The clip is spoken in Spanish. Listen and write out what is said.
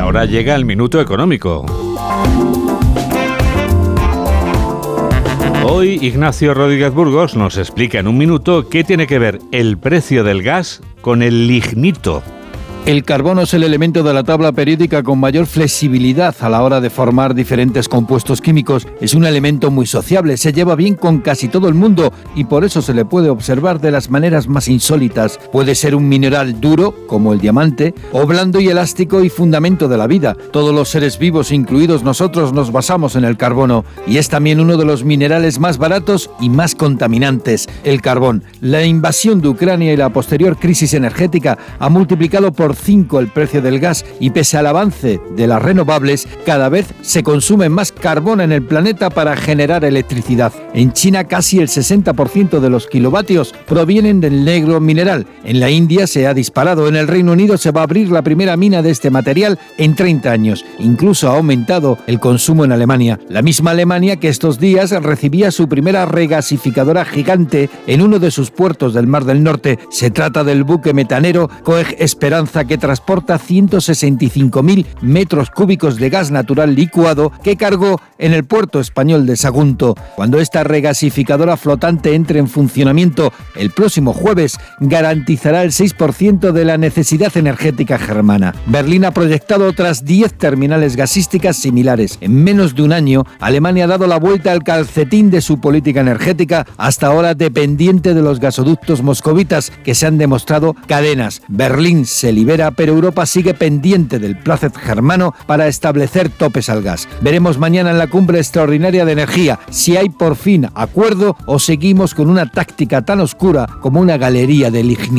ahora llega el minuto económico. Hoy Ignacio Rodríguez Burgos nos explica en un minuto qué tiene que ver el precio del gas con el lignito. El carbono es el elemento de la tabla periódica con mayor flexibilidad a la hora de formar diferentes compuestos químicos. Es un elemento muy sociable, se lleva bien con casi todo el mundo y por eso se le puede observar de las maneras más insólitas. Puede ser un mineral duro, como el diamante, o blando y elástico y fundamento de la vida. Todos los seres vivos, incluidos nosotros, nos basamos en el carbono y es también uno de los minerales más baratos y más contaminantes, el carbón. La invasión de Ucrania y la posterior crisis energética ha multiplicado por 5 el precio del gas y pese al avance de las renovables, cada vez se consume más carbón en el planeta para generar electricidad. En China casi el 60% de los kilovatios provienen del negro mineral. En la India se ha disparado. En el Reino Unido se va a abrir la primera mina de este material en 30 años. Incluso ha aumentado el consumo en Alemania. La misma Alemania que estos días recibía su primera regasificadora gigante en uno de sus puertos del Mar del Norte. Se trata del buque metanero Coeg Esperanza que transporta 165.000 metros cúbicos de gas natural licuado que cargó en el puerto español de Sagunto. Cuando esta regasificadora flotante entre en funcionamiento el próximo jueves, garantizará el 6% de la necesidad energética germana. Berlín ha proyectado otras 10 terminales gasísticas similares. En menos de un año, Alemania ha dado la vuelta al calcetín de su política energética, hasta ahora dependiente de los gasoductos moscovitas que se han demostrado cadenas. Berlín se libera pero Europa sigue pendiente del placet germano para establecer topes al gas. Veremos mañana en la cumbre extraordinaria de energía si hay por fin acuerdo o seguimos con una táctica tan oscura como una galería de lignito.